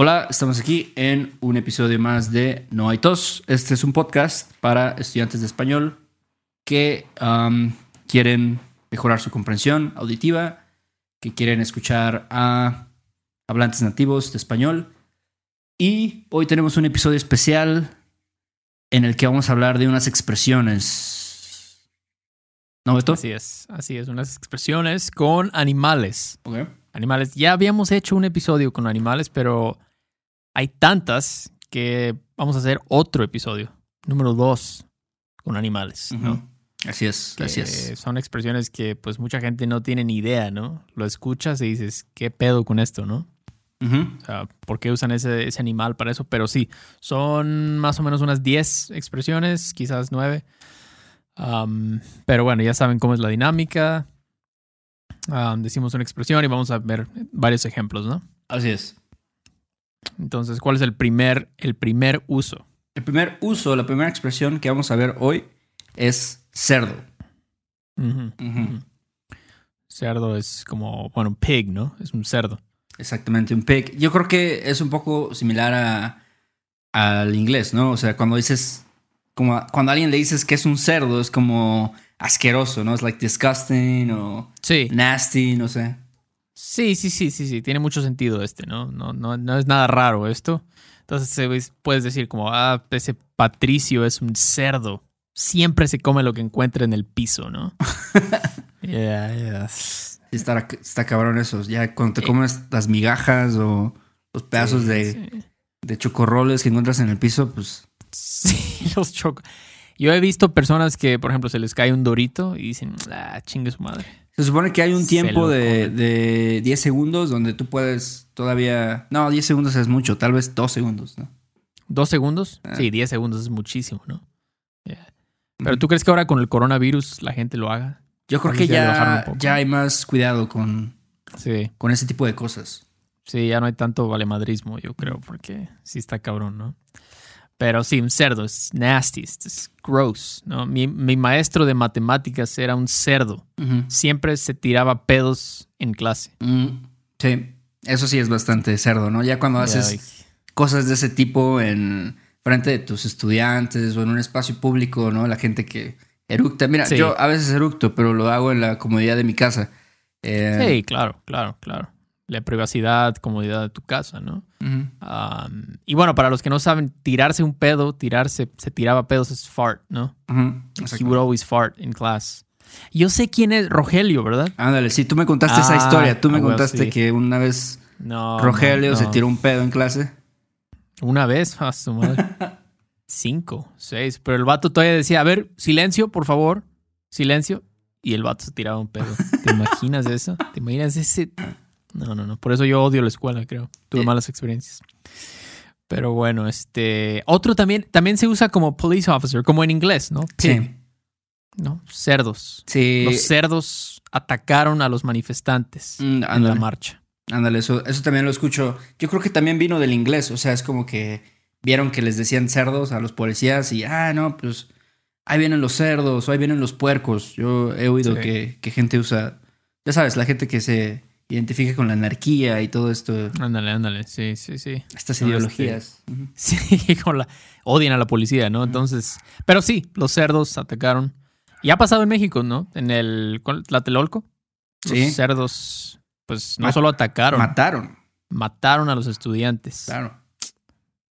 Hola, estamos aquí en un episodio más de No hay tos. Este es un podcast para estudiantes de español que um, quieren mejorar su comprensión auditiva, que quieren escuchar a hablantes nativos de español. Y hoy tenemos un episodio especial en el que vamos a hablar de unas expresiones. ¿No, Beto? Así es, así es, unas expresiones con animales. Ok. Animales. Ya habíamos hecho un episodio con animales, pero hay tantas que vamos a hacer otro episodio, número dos, con animales. Así es, Que así es. Son expresiones que pues mucha gente no tiene ni idea, ¿no? Lo escuchas y dices, ¿qué pedo con esto, no? O sea, ¿por qué usan ese, ese animal para eso? Pero sí, son más o menos unas 10 expresiones, quizás 9. Um, pero bueno, ya saben cómo es la dinámica. Um, decimos una expresión y vamos a ver varios ejemplos, ¿no? Así es. Entonces, ¿cuál es el primer, el primer uso? El primer uso, la primera expresión que vamos a ver hoy es cerdo. Cerdo es como, bueno, pig, ¿no? Es un cerdo. Exactamente, un pig. Yo creo que es un poco similar a, al inglés, ¿no? O sea, cuando dices, como a- cuando a alguien le dices que es un cerdo, es como asqueroso, ¿no? Es like disgusting o Sí, nasty, no sé. Sí, sí, sí, sí, sí. Tiene mucho sentido este, ¿no? No, no, no es nada raro esto. Entonces eh, puedes decir como, ah, ese Patricio es un cerdo. Siempre se come lo que encuentra en el piso, ¿no? Yeah, yeah. Sí, está, está cabrón eso. Ya cuando te comes las migajas o los pedazos Sí, de, sí. de chocorroles que encuentras en el piso, pues Sí, los choco. Yo he visto personas que, por ejemplo, se les cae un dorito y dicen, ah, chingue su madre. Se supone que hay un tiempo de, de 10 segundos donde tú puedes todavía... No, 10 segundos es mucho, tal vez 2 segundos, ¿no? ¿Dos segundos? Ah. Sí, diez segundos es muchísimo, ¿no? Yeah. Pero tú crees que ahora con el coronavirus la gente lo haga? Yo creo que ya ya hay más cuidado con, Sí, con ese tipo de cosas. sí, ya no hay tanto valemadrismo, yo creo, porque sí está cabrón, ¿no? Pero sí, un cerdo es nasty, es gross, ¿no? Mi, mi maestro de matemáticas era un cerdo. Siempre se tiraba pedos en clase. Mm, sí, eso sí es bastante cerdo, ¿no? Ya cuando haces cosas de ese tipo en frente de tus estudiantes o en un espacio público, ¿no? La gente que eructa. Mira, Sí. yo a veces eructo, pero lo hago en la comodidad de mi casa. Eh, Sí, claro, claro, claro. La privacidad, comodidad de tu casa, ¿no? Um, y bueno, para los que no saben, tirarse un pedo, tirarse, se tiraba pedos es fart, ¿no? Ujú, He would always fart in class. Yo sé quién es Rogelio, ¿verdad? Ándale, sí, tú me contaste esa Ah, historia. Tú me ah, contaste sí. que una vez No. Rogelio no, se tiró un pedo en clase. Una vez, a su madre. Cinco, seis. Pero el vato todavía decía, a ver, silencio, por favor. Silencio. Y el vato se tiraba un pedo. ¿Te imaginas eso? ¿Te imaginas ese? No, no, no. Por eso yo odio la escuela, creo. Tuve malas experiencias. Pero bueno, este. Otro también, también se usa como police officer, como en inglés, ¿no? Pig, Sí. ¿no? Cerdos. Sí. Los cerdos atacaron a los manifestantes Mm, en la marcha. Ándale, eso, eso también lo escucho. Yo creo que también vino del inglés. O sea, es como que vieron que les decían cerdos a los policías y, ah, no, pues ahí vienen los cerdos o ahí vienen los puercos. Yo he oído Sí. que, que gente usa, ya sabes, la gente que se identifica con la anarquía y todo esto, Ándale, ándale. Sí, sí, sí. estas No, ideologías. Sí, con la, odian a la policía, ¿no? Entonces, pero sí, los cerdos atacaron. Y ha pasado en México, ¿no? En el. Tlatelolco. Los Sí. cerdos, pues no solo atacaron, Mataron, mataron a los estudiantes. claro.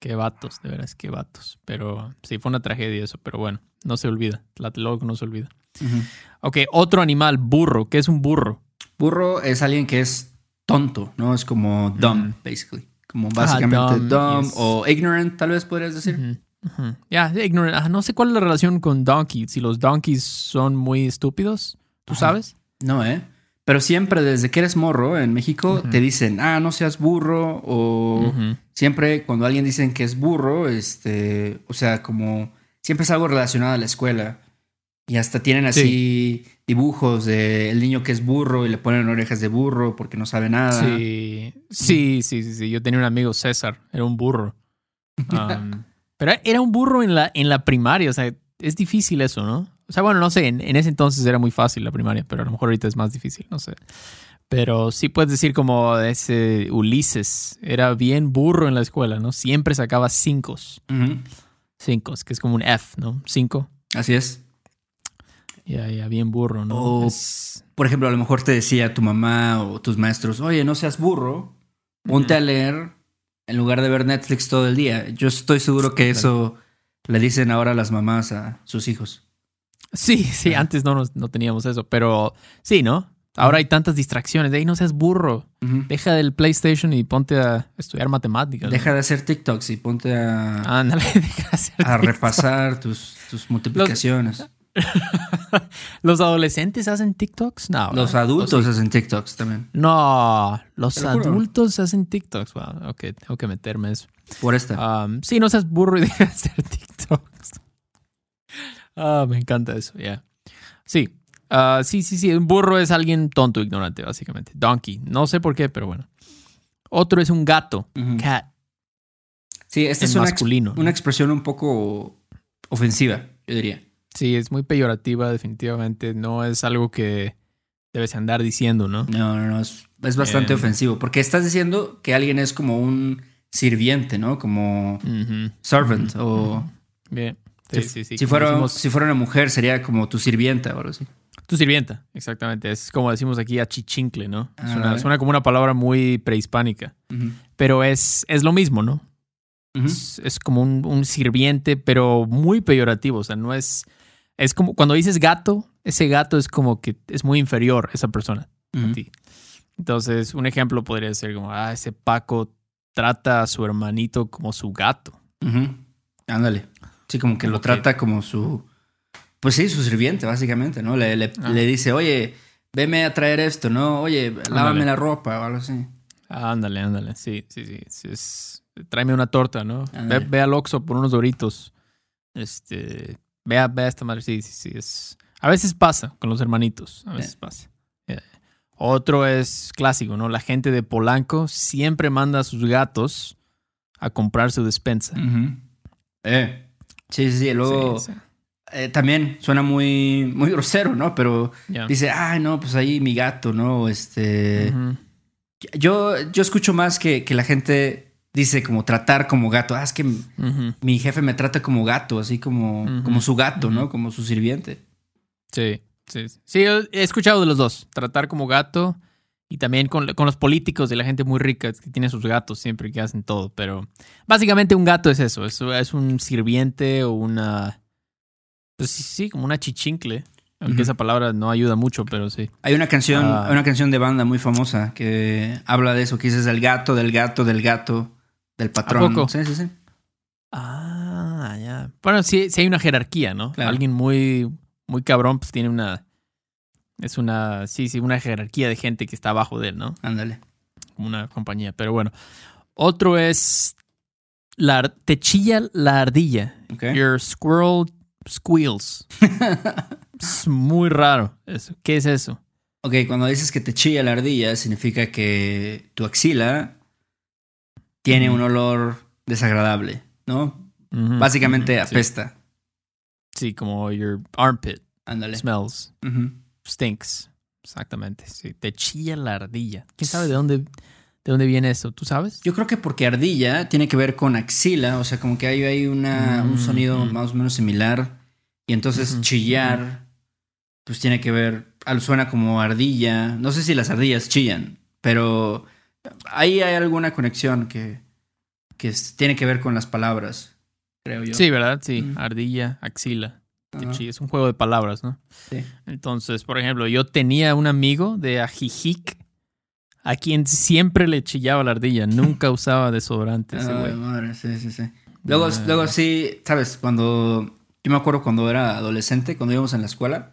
Qué vatos, de veras, qué vatos. Pero sí, fue una tragedia eso, pero bueno, no se olvida. Tlatelolco no se olvida. Ujú. Ok, otro animal, burro. ¿Qué es un burro? Burro es alguien que es tonto, ¿no? Es como dumb, Mm. basically. Como básicamente dumb, dumb, yes. o ignorant, tal vez podrías decir. Ya, ignorant. Ah, no sé cuál es la relación con donkey. Si los donkeys son muy estúpidos, ¿tú Ajá. sabes? No, ¿eh? Pero siempre desde que eres morro en México te dicen, ah, no seas burro. O siempre cuando alguien dicen que es burro, este, o sea, como siempre es algo relacionado a la escuela. Y hasta tienen así dibujos de el niño que es burro y le ponen orejas de burro porque no sabe nada. Sí, sí, sí, sí, sí. Yo tenía un amigo César, era un burro. Um, pero era un burro en la, en la primaria, o sea, es difícil eso, ¿no? O sea, bueno, no sé, en, en ese entonces era muy fácil la primaria, pero a lo mejor ahorita es más difícil, no sé. Pero sí puedes decir como ese Ulises era bien burro en la escuela, ¿no? Siempre sacaba cinco. Cinco, que es como un F, ¿no? Cinco. Así es. Ya, ya, bien burro, ¿no? O- Es- Por ejemplo, a lo mejor te decía tu mamá o tus maestros, oye, no seas burro, ponte a leer en lugar de ver Netflix todo el día. Yo estoy seguro que eso le dicen ahora las mamás a sus hijos. Sí, sí, Ah. antes no, nos- no teníamos eso, pero sí, ¿no? Ahora hay tantas distracciones. De ahí no seas burro. Deja del PlayStation y ponte a estudiar matemáticas. ¿no? Deja de hacer TikToks y ponte a, Ándale, deja de hacer a TikTok. repasar tus, tus multiplicaciones. ¿Los adolescentes hacen TikToks? No. Los ¿verdad? adultos hacen TikToks también. No, los lo adultos hacen TikToks. Wow, ok, tengo que meterme eso. Por esta. Um, sí, no seas burro y deja de hacer TikToks. Ah, me encanta eso, ya. Sí, ah, sí, sí, sí. Un burro es alguien tonto, ignorante, básicamente. Donkey. No sé por qué, pero bueno. Otro es un gato. Cat. Sí, esta en es una, ex- masculino. ¿no? una expresión un poco ofensiva, yo diría. Sí, es muy peyorativa, definitivamente. No es algo que debes andar diciendo, ¿no? No, no, no, es, es bastante Eh. ofensivo, porque estás diciendo que alguien es como un sirviente, ¿no? Como servant o... Bien. Sí, si, sí, sí. si fuera, decimos, si fuera una mujer sería como tu sirvienta o algo así. Tu sirvienta, exactamente. Es como decimos aquí achichincle, ¿no? Ah, Suena, suena como una palabra muy prehispánica. Pero es, es lo mismo, ¿no? Es, es como un, un sirviente, pero muy peyorativo. O sea, no es. Es como cuando dices gato, ese gato es como que es muy inferior esa persona a ti. Entonces, un ejemplo podría ser como, ah, ese Paco trata a su hermanito como su gato. Ándale. Sí, como que Como lo que- trata como su... Pues sí, su sirviente, básicamente, ¿no? Le, le, Ah. le dice, oye, veme a traer esto, ¿no? Oye, lávame Ándale. la ropa o algo así. Ándale, ándale. Sí, sí, sí. sí, es- tráeme una torta, ¿no? Ve, ve al Oxxo por unos doritos. Este. Ve a, ve a esta madre. Sí, sí, sí. Es, a veces pasa con los hermanitos. A veces pasa. Eh, Otro es clásico, ¿no? La gente de Polanco siempre manda a sus gatos a comprar su despensa. Eh. Sí, sí, sí. Luego Sí, sí. eh, también suena muy, muy grosero, ¿no? Pero dice, ay, no, pues ahí mi gato, ¿no? Este. Yo, yo escucho más que, que la gente dice como tratar como gato. Ah, es que mi jefe me trata como gato, así como, como su gato, ¿no? Como su sirviente. Sí, sí. sí. He escuchado de los dos. Tratar como gato y también con, con los políticos de la gente muy rica que tiene sus gatos siempre que hacen todo. Pero básicamente un gato es eso. Es, es un sirviente o una... Pues sí, sí, como una chichincle. Aunque esa palabra no ayuda mucho, pero sí. Hay una canción, Ah. hay una canción de banda muy famosa que habla de eso, que dices el gato, del gato, del gato, del patrón. poco? Sí, sí, sí. Ah, ya. Bueno, sí, sí hay una jerarquía, ¿no? Claro. Alguien muy, muy cabrón, pues tiene una... Es una... Sí, sí, una jerarquía de gente que está abajo de él, ¿no? Ándale. como una compañía. Pero bueno. Otro es. La, te chilla la ardilla. Ok. Your squirrel squeals. es muy raro eso. ¿Qué es eso? Ok, cuando dices que te chilla la ardilla, significa que tu axila tiene un olor desagradable, ¿no? Básicamente apesta. Sí, como your armpit Ándale. smells. Stinks. Exactamente. Sí. Te chilla la ardilla. ¿Quién sabe de dónde, de dónde viene eso? ¿Tú sabes? Yo creo que porque ardilla tiene que ver con axila, o sea, como que hay, hay una, un Mm, sonido mm. más o menos similar. Y entonces chillar, pues tiene que ver, suena como ardilla. No sé si las ardillas chillan, pero ahí hay alguna conexión que, que tiene que ver con las palabras, creo yo. Sí, ¿verdad? Sí. Mm. Ardilla, axila. Es un juego de palabras, ¿no? Sí. Entonces, por ejemplo, yo tenía un amigo de Ajijic a quien siempre le chillaba la ardilla. Nunca usaba desodorante ese güey. madre, sí, sí, sí. Luego, luego sí, sabes, cuando yo me acuerdo cuando era adolescente, cuando íbamos en la escuela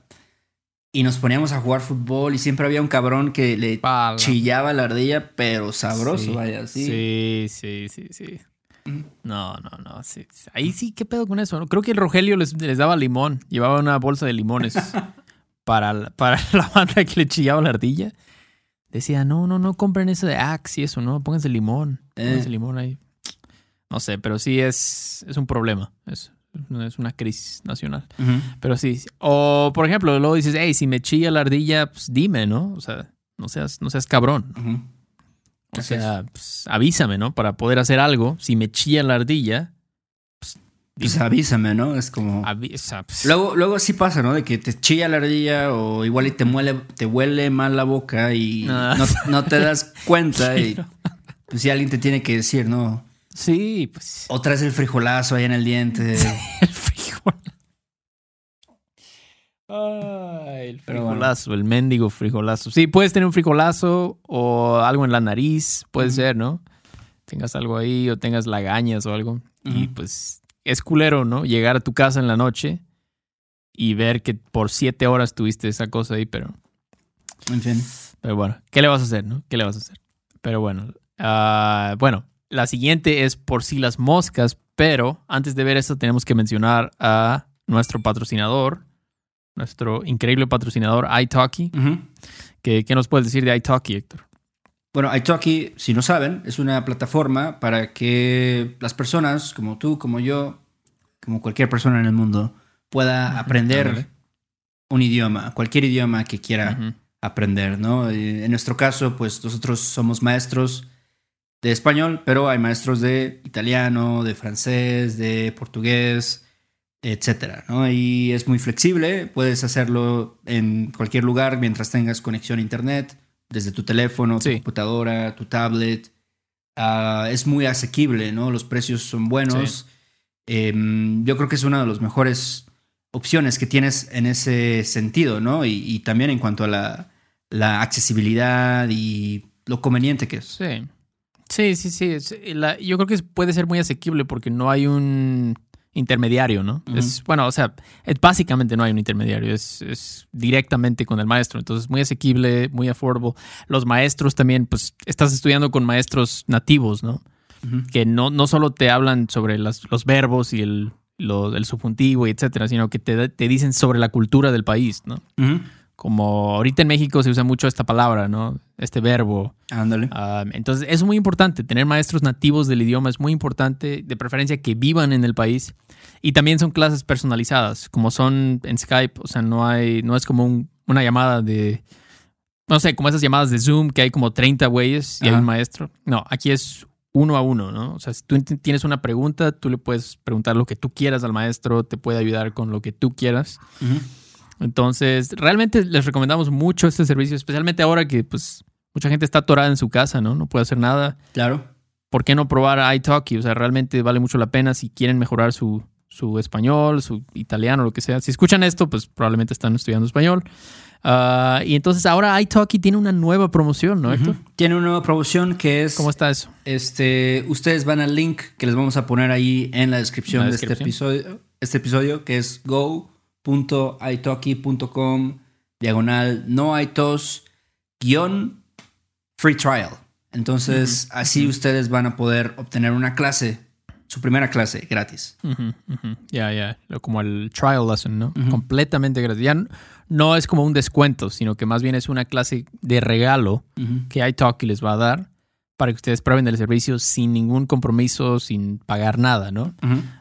y nos poníamos a jugar fútbol y siempre había un cabrón que le Pala. chillaba la ardilla, pero sabroso, Sí. vaya, sí. Sí, sí, sí, sí. No, no, no. sí. Ahí sí, ¿qué pedo con eso? Creo que el Rogelio les, les daba limón. Llevaba una bolsa de limones para, la- para la banda que le chillaba la ardilla. Decía, no, no, no compren eso de Axe y eso, no, pónganse limón. Pónganse Eh. limón ahí. No sé, pero sí es, es un problema. Es, es una crisis nacional. Pero sí. O, por ejemplo, luego dices, hey, si me chilla la ardilla, pues dime, ¿no? O sea, no seas, no seas cabrón. O Así sea, pues, avísame, ¿no? Para poder hacer algo. Si me chilla la ardilla, Pues avísame, ¿no? Es como... avisa. pues, Luego, luego sí pasa, ¿no? De que te chilla la ardilla o igual y te muele, te huele mal la boca y Ah. no, no te das cuenta Sí, y pues si alguien te tiene que decir, ¿no? Sí, pues. O traes el frijolazo ahí en el diente. El frijol. Ay, el bueno. frijolazo, el mendigo frijolazo. Sí, puedes tener un frijolazo o algo en la nariz, puede ser, ¿no? Tengas algo ahí o tengas lagañas o algo. Y pues es culero, ¿no? Llegar a tu casa en la noche y ver que por siete horas tuviste esa cosa ahí, pero, En fin. pero bueno, ¿qué le vas a hacer, no? ¿Qué le vas a hacer? Pero bueno, ah, bueno, la siguiente es por si las moscas, pero antes de ver esto tenemos que mencionar a nuestro patrocinador, nuestro increíble patrocinador iTalki. Ujú. ¿Qué, qué nos puedes decir de iTalki, Héctor? Bueno, Italki, si no saben, es una plataforma para que las personas como tú, como yo, como cualquier persona en el mundo, pueda aprender un idioma, cualquier idioma que quiera aprender, ¿no? Eh, En nuestro caso, pues nosotros somos maestros de español, pero hay maestros de italiano, de francés, de portugués, etcétera, ¿no? Y es muy flexible, puedes hacerlo en cualquier lugar mientras tengas conexión a internet, desde tu teléfono, tu Sí. computadora, tu tablet. Ah, es muy asequible, ¿no? Los precios son buenos. Em, yo creo que es una de las mejores opciones que tienes en ese sentido, ¿no? Y, y también en cuanto a la, la accesibilidad y lo conveniente que es. Sí. Sí, sí, sí. Es- la- yo creo que puede ser muy asequible porque no hay un intermediario, ¿no? Es, bueno, o sea, es- básicamente no hay un intermediario, es, es directamente con el maestro. Entonces, muy asequible, muy affordable. Los maestros también, pues, estás estudiando con maestros nativos, ¿no? Que no, no solo te hablan sobre las- los verbos y el, lo- el subjuntivo y etcétera, sino que te, te dicen sobre la cultura del país, ¿no? Ujú. Como ahorita en México se usa mucho esta palabra, ¿no? Este verbo. Ándale. Ah, entonces es muy importante, tener maestros nativos del idioma es muy importante, de preferencia que vivan en el país. Y también son clases personalizadas, como son en Skype, o sea, no hay, no es como un- una llamada de, no sé, como esas llamadas de Zoom que hay como 30 güeyes y hay Ajá. un maestro. No, aquí es uno a uno, ¿no? O sea, si tú tienes una pregunta, tú le puedes preguntar lo que tú quieras al maestro, te puede ayudar con lo que tú quieras. Ujú. Entonces, realmente les recomendamos mucho este servicio, especialmente ahora que pues mucha gente está atorada en su casa, ¿no? No puede hacer nada. Claro. ¿Por qué no probar iTalki? O sea, realmente vale mucho la pena si quieren mejorar su, su español, su italiano, lo que sea. Si escuchan esto, pues probablemente están estudiando español. Ah, y entonces ahora iTalki tiene una nueva promoción, ¿no, Héctor? Ujú. Tiene una nueva promoción que es. ¿Cómo está eso? Este, ustedes van al link que les vamos a poner ahí en la descripción, la de este descripción. episodio, este episodio, que es go.italki.com diagonal no hay tos guion free trial. Entonces, así ustedes van a poder obtener una clase, su primera clase gratis. Ya, ya. Lo- Como el trial lesson, ¿no? Completamente gratis. Ya no es como un descuento, sino que más bien es una clase de regalo que iTalki les va a dar para que ustedes prueben el servicio sin ningún compromiso, sin pagar nada, ¿no?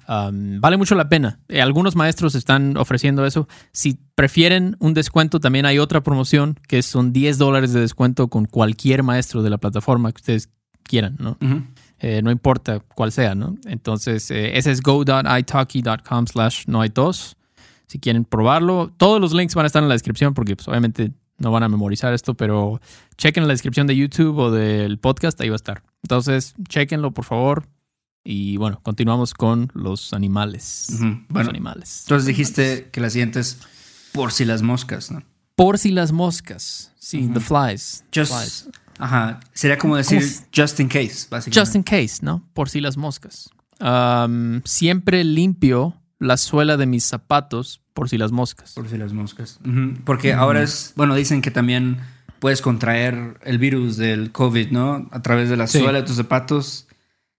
Um, vale mucho la pena. Eh, algunos maestros están ofreciendo eso. Si prefieren un descuento, también hay otra promoción que son 10 dólares de descuento con cualquier maestro de la plataforma que ustedes quieran, ¿no? Eh, no importa cuál sea, ¿no? Entonces, eh, ese es go.italki.com slash no hay tos. Si quieren probarlo, todos los links van a estar en la descripción porque pues, obviamente no van a memorizar esto, pero chequen la descripción de YouTube o del podcast, ahí va a estar. Entonces, chequenlo, por favor. Y bueno, continuamos con los animales. Los Bueno, animales. entonces dijiste que la siguiente es por si las moscas, ¿no? Por si las moscas. Sí, the flies. Just, Flies. ajá, sería como decir ¿Cómo s- just in case, básicamente. Just in case, ¿no? Por si las moscas. Um, siempre limpio la suela de mis zapatos por si las moscas. Por si las moscas. Porque ahora es, bueno, dicen que también puedes contraer el virus del COVID, ¿no? A través de la Sí. suela de tus zapatos.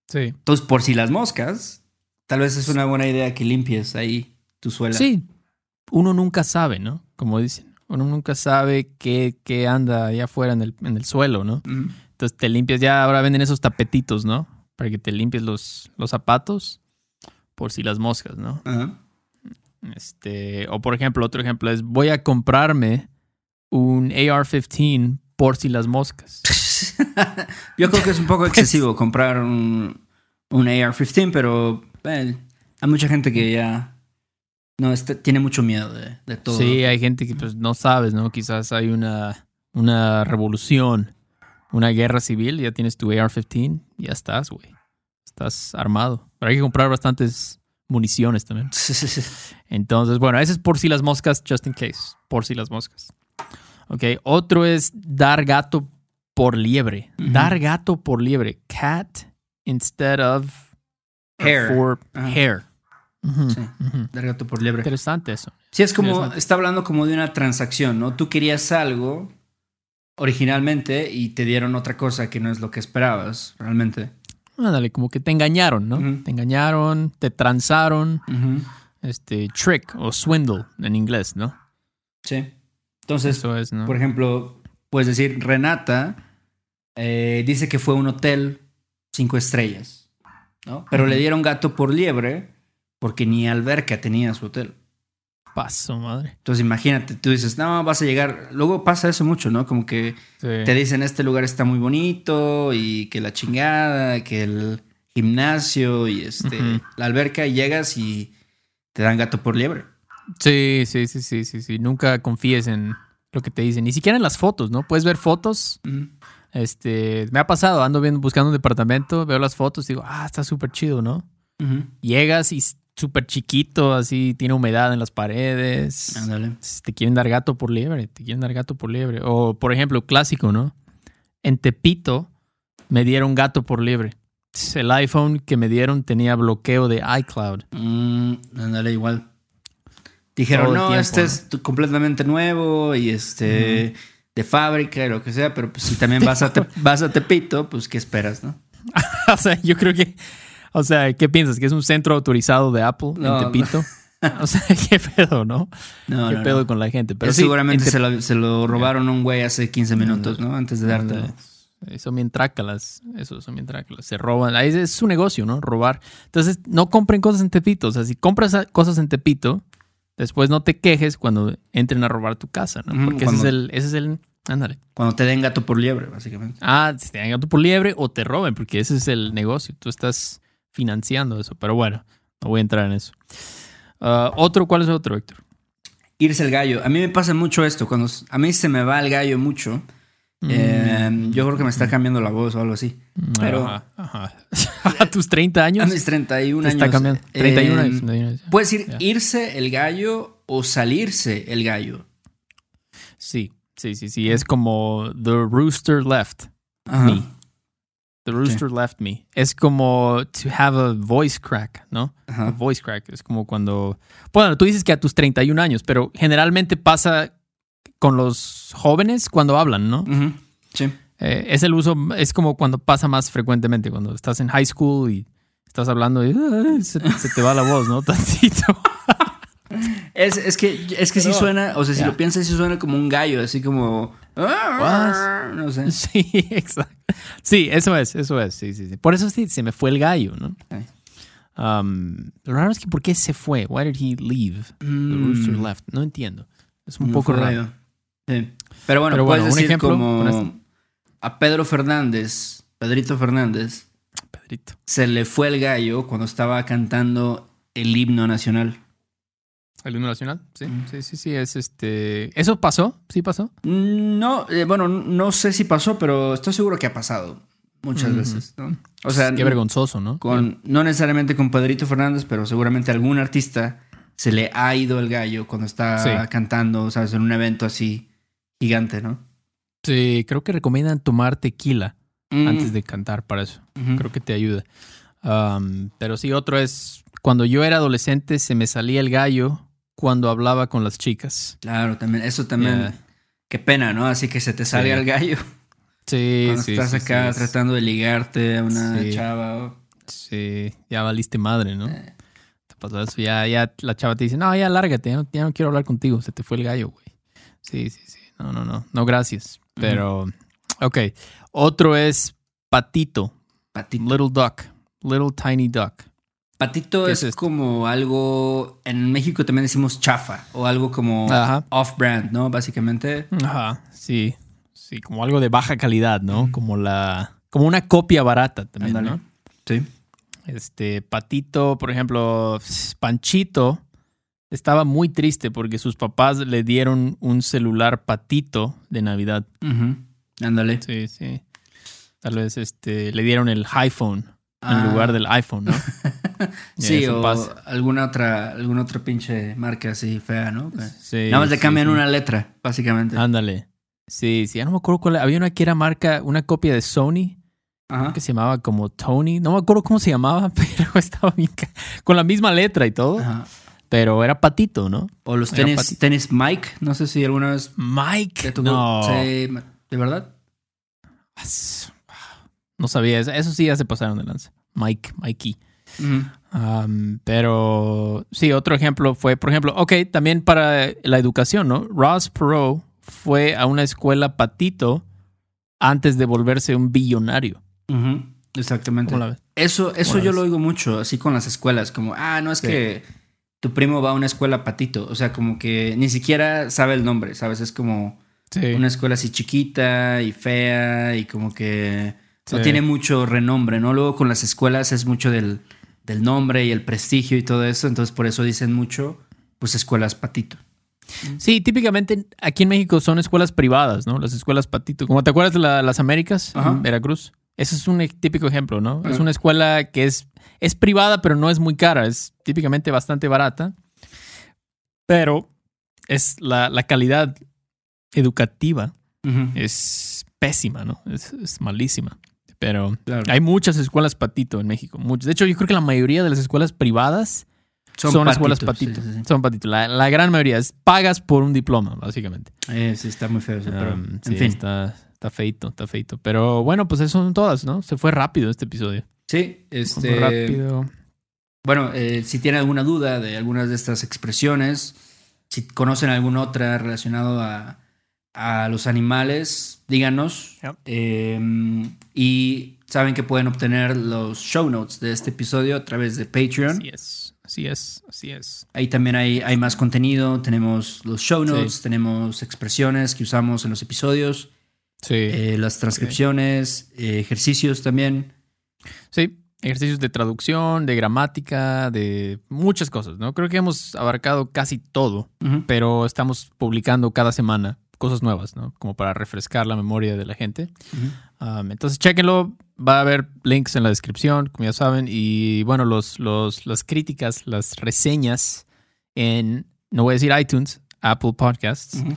Sí. Entonces, por si las moscas, tal vez es una buena idea que limpies ahí tu suela. Sí. Uno nunca sabe, ¿no? Como dicen. Uno nunca sabe qué, qué anda allá afuera en el, en el suelo, ¿no? Entonces te limpias, ya ahora venden esos tapetitos, ¿no? Para que te limpies los, los zapatos por si las moscas, ¿no? Ajá. Este, o por ejemplo, otro ejemplo es voy a comprarme un AR-15 por si las moscas. Yo creo que es un poco excesivo comprar un, un AR-15, pero eh, hay mucha gente que ya no este, tiene mucho miedo de, de todo. Sí, hay gente que pues no sabes, ¿no? Quizás hay una, una revolución, una guerra civil, ya tienes tu AR-15, ya estás, güey. Estás armado. Pero hay que comprar bastantes municiones también. Entonces, bueno, ese es por si las moscas, just in case. Por si las moscas. Ok, otro es dar gato por liebre. Dar gato por liebre. Cat instead of Hair. for hair. Sí. Dar gato por liebre. Interesante eso. Sí, es como, está hablando como de una transacción, ¿no? Tú querías algo originalmente y te dieron otra cosa que no es lo que esperabas, realmente. Ándale, como que te engañaron, ¿no? Te engañaron, te transaron, este, trick o swindle en inglés, ¿no? Sí. Entonces, Eso es, ¿no? por ejemplo, puedes decir, Renata eh, dice que fue un hotel cinco estrellas, ¿no? Pero le dieron gato por liebre porque ni alberca tenía su hotel. Paso, madre. Entonces imagínate, tú dices, no, vas a llegar. Luego pasa eso mucho, ¿no? Como que Sí. te dicen, este lugar está muy bonito y que la chingada, que el gimnasio y este, la alberca y llegas y te dan gato por liebre. Sí, sí, sí, sí, sí, sí. Nunca confíes en lo que te dicen. Ni siquiera en las fotos, ¿no? Puedes ver fotos. Este, me ha pasado, ando viendo, buscando un departamento, veo las fotos, digo, ah, está súper chido, ¿no? Llegas y súper chiquito, así, tiene humedad en las paredes. Ándale. Te quieren dar gato por liebre, te quieren dar gato por liebre. O, por ejemplo, clásico, ¿no? En Tepito me dieron gato por liebre. El iPhone que me dieron tenía bloqueo de iCloud. Mm, ándale, igual. Dijeron, no, tiempo, este ¿no? es completamente nuevo y este de fábrica y lo que sea, pero pues si también vas a, Te- vas a Tepito, pues ¿qué esperas, no? o sea, yo creo que. O sea, ¿qué piensas? ¿Que es un centro autorizado de Apple No, en Tepito? O sea, ¿qué pedo, no? No, ¿Qué pedo con la gente? Pero sí, seguramente en se lo, se lo robaron a un güey hace 15 minutos, ¿no? Antes de darte. Son bien trácalas. Eso, son bien trácalas. Se roban. Ahí es, su negocio, ¿no? Robar. Entonces, no compren cosas en Tepito. O sea, si compras cosas en Tepito, después no te quejes cuando entren a robar tu casa, ¿no? Porque cuando- ese es el. Ese es el ándale. Cuando te den gato por liebre, básicamente. Ah, si te dan gato por liebre o te roben, porque ese es el negocio. Tú estás financiando eso. Pero bueno, no voy a entrar en eso. Ah, otro, ¿cuál es otro, Héctor? Irse el gallo. A mí me pasa mucho esto. Cuando a mí se me va el gallo mucho, eh, yo creo que me está cambiando la voz o algo así. Pero- Ajá, ajá. a tus 30 A años. mis 31 te años. está cambiando. eh, 31 años. 31 años. Puedes decir Ya. irse el gallo o salirse el gallo. Sí, sí, sí, sí. Es como The Rooster Left Ajá. Me. The Rooster Left Me. Es como to have a voice crack, ¿no? A voice crack. Es como cuando. Bueno, tú dices que a tus 31 años, pero generalmente pasa con los jóvenes cuando hablan, ¿no? Sí. Eh, es el uso, es como cuando pasa más frecuentemente, cuando estás en high school y estás hablando y "Ah", se, se te va la voz, ¿no? Tantito. Es, es que, es que sí suena, o sea, si lo piensas, sí suena como un gallo, así como. No sé. Sí, exacto. Sí, eso es, eso es. Sí, sí, sí. Por eso sí, se me fue el gallo, ¿no? Um, lo raro es que ¿por qué se fue? Why did he leave? The Mm, rooster left. No entiendo. Es un no poco raro. Sí. Pero bueno, Pero puedes un decir ejemplo como a Pedro Fernández, Pedrito Fernández, Pedrito. se le fue el gallo cuando estaba cantando el himno nacional. ¿El himno nacional? Sí, Mm. sí, sí, sí. Es este. ¿Eso pasó? ¿Sí pasó? No, eh, bueno, no sé si pasó, pero estoy seguro que ha pasado muchas veces, ¿no? O sea, Qué vergonzoso, ¿no? con, no necesariamente con Pedrito Fernández, pero seguramente algún artista se le ha ido el gallo cuando está Sí. cantando, ¿sabes? En un evento así gigante, ¿no? Sí, creo que recomiendan tomar tequila Mm, antes de cantar para eso. Creo que te ayuda. Um, pero sí, otro es. Cuando yo era adolescente, se me salía el gallo cuando hablaba con las chicas. Claro, también, eso también, qué pena, ¿no? Así que se te salga Sí. el gallo Sí, cuando sí. estás sí, acá sí, tratando de ligarte a una chava. o- Sí, ya valiste madre, ¿no? Eh. Te pasó eso. Ya, ya la chava te dice, no, ya lárgate, ya no, ya no quiero hablar contigo. Se te fue el gallo, güey. Sí, sí, sí. No, no, no. No, gracias. Pero, ok. Otro es patito. Patito. Little duck. Little tiny duck. Patito ¿Qué es, como algo, en México también decimos chafa o algo como off-brand, ¿no? Básicamente. Ajá, sí. Sí, como algo de baja calidad, ¿no? Como la. Como una copia barata también. ¿no? Sí. Este, Patito, por ejemplo, Panchito estaba muy triste porque sus papás le dieron un celular Patito de Navidad. Ándale. Sí, sí. Tal vez este, le dieron el iPhone Ah. en lugar del iPhone, ¿no? Sí, o pasa. alguna otra, alguna otra pinche marca así fea, ¿no? Sí, Nada más le sí, cambian sí. una letra, básicamente. Ándale. Sí, sí, ya no me acuerdo cuál. Había una que era marca, una copia de Sony Ajá. que se llamaba como Tony. No me acuerdo cómo se llamaba, pero estaba bien. Con la misma letra y todo. Ajá. Pero era patito, ¿no? O los tenis, tenis Mike, no sé si alguna vez Mike. No. Sí, ¿De verdad? No sabía. Eso, eso sí ya se pasaron de lanza. Mike, Mikey. Um, pero sí, otro ejemplo fue, por ejemplo, ok, también para la educación, ¿no? Ross Perot fue a una escuela patito antes de volverse un billonario. Exactamente. Eso, eso ¿Cómo la yo ves? lo oigo mucho, así con las escuelas, como, ah, no es Sí. que tu primo va a una escuela patito, o sea, como que ni siquiera sabe el nombre, ¿sabes? Es como Sí. una escuela así chiquita y fea y como que no tiene mucho renombre, ¿no? Luego con las escuelas es mucho del, del nombre y el prestigio y todo eso, entonces por eso dicen mucho, pues escuelas patito. Sí, típicamente aquí en México son escuelas privadas, ¿no? Las escuelas patito. Como te acuerdas de la- las Américas en Veracruz. Ese es un e- típico ejemplo, ¿no? Es una escuela que es, es privada, pero no es muy cara. Es típicamente bastante barata. Pero es la, la calidad educativa es pésima, ¿no? Es, es malísima. Pero Claro. hay muchas escuelas patito en México. Muchas. De hecho, yo creo que la mayoría de las escuelas privadas son, escuelas patitos, patito. sí, sí, sí. Son patito. La, la gran mayoría es pagas por un diploma, básicamente. Eh, sí, está muy feo eso, pero Um, en fin. Está, está feito, está feito. Pero bueno, pues eso son todas, ¿no? Se fue rápido este episodio. Sí, este... muy rápido. Bueno, eh, si tienen alguna duda de algunas de estas expresiones, si conocen alguna otra relacionado a, a los animales, díganos. Yep. Eh, y saben que pueden obtener los show notes de este episodio a través de Patreon. Así es, así es, así es. Ahí también hay, hay más contenido. Tenemos los show Sí. notes, tenemos expresiones que usamos en los episodios, Sí. eh, las transcripciones, eh, ejercicios también. Sí, ejercicios de traducción, de gramática, de muchas cosas, ¿no? Creo que hemos abarcado casi todo, pero estamos publicando cada semana cosas nuevas, ¿no? Como para refrescar la memoria de la gente. Ujú. Um, entonces, chéquenlo. Va a haber links en la descripción, como ya saben. Y bueno, los, los, las críticas, las reseñas en, no voy a decir iTunes, Apple Podcasts. Ujú.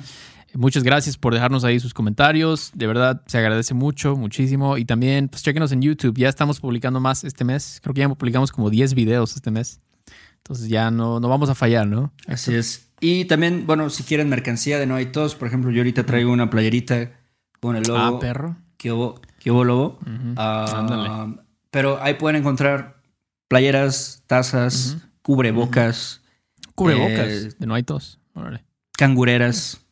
Muchas gracias por dejarnos ahí sus comentarios. De verdad, se agradece mucho, muchísimo. Y también, pues, chéquenos en YouTube. Ya estamos publicando más este mes. Creo que ya publicamos como 10 videos este mes. Entonces ya no, no vamos a fallar, ¿no? Así es. Y también, bueno, si quieren mercancía de No Hay Tos, por ejemplo, yo ahorita traigo una playerita con el logo. Ah, perro. ¿Qué hubo, qué hubo, lobo? Ujú. Ah, Ándale. pero ahí pueden encontrar playeras, tazas, cubrebocas, Cubrebocas. Eh, de no hay tos. Órale. cangureras.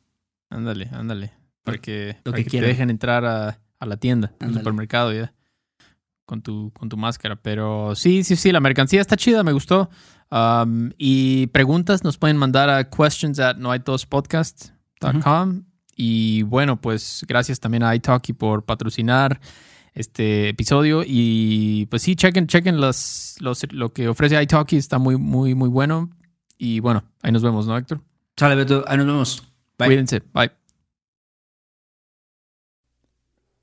Ándale, ándale. Para que, Lo para que que te dejen entrar a, a la tienda, al supermercado ya. Con tu, con tu máscara. Pero sí, sí, sí, la mercancía está chida, me gustó. Um, y preguntas nos pueden mandar a questions at noaitospodcast.com. Y bueno, pues gracias también a iTalki por patrocinar este episodio. Y pues sí, chequen, chequen las, los, lo que ofrece iTalki, está muy, muy, muy bueno. Y bueno, ahí nos vemos, ¿no, Héctor? Sale, Beto. Ahí nos vemos. Bye. Cuídense. Bye.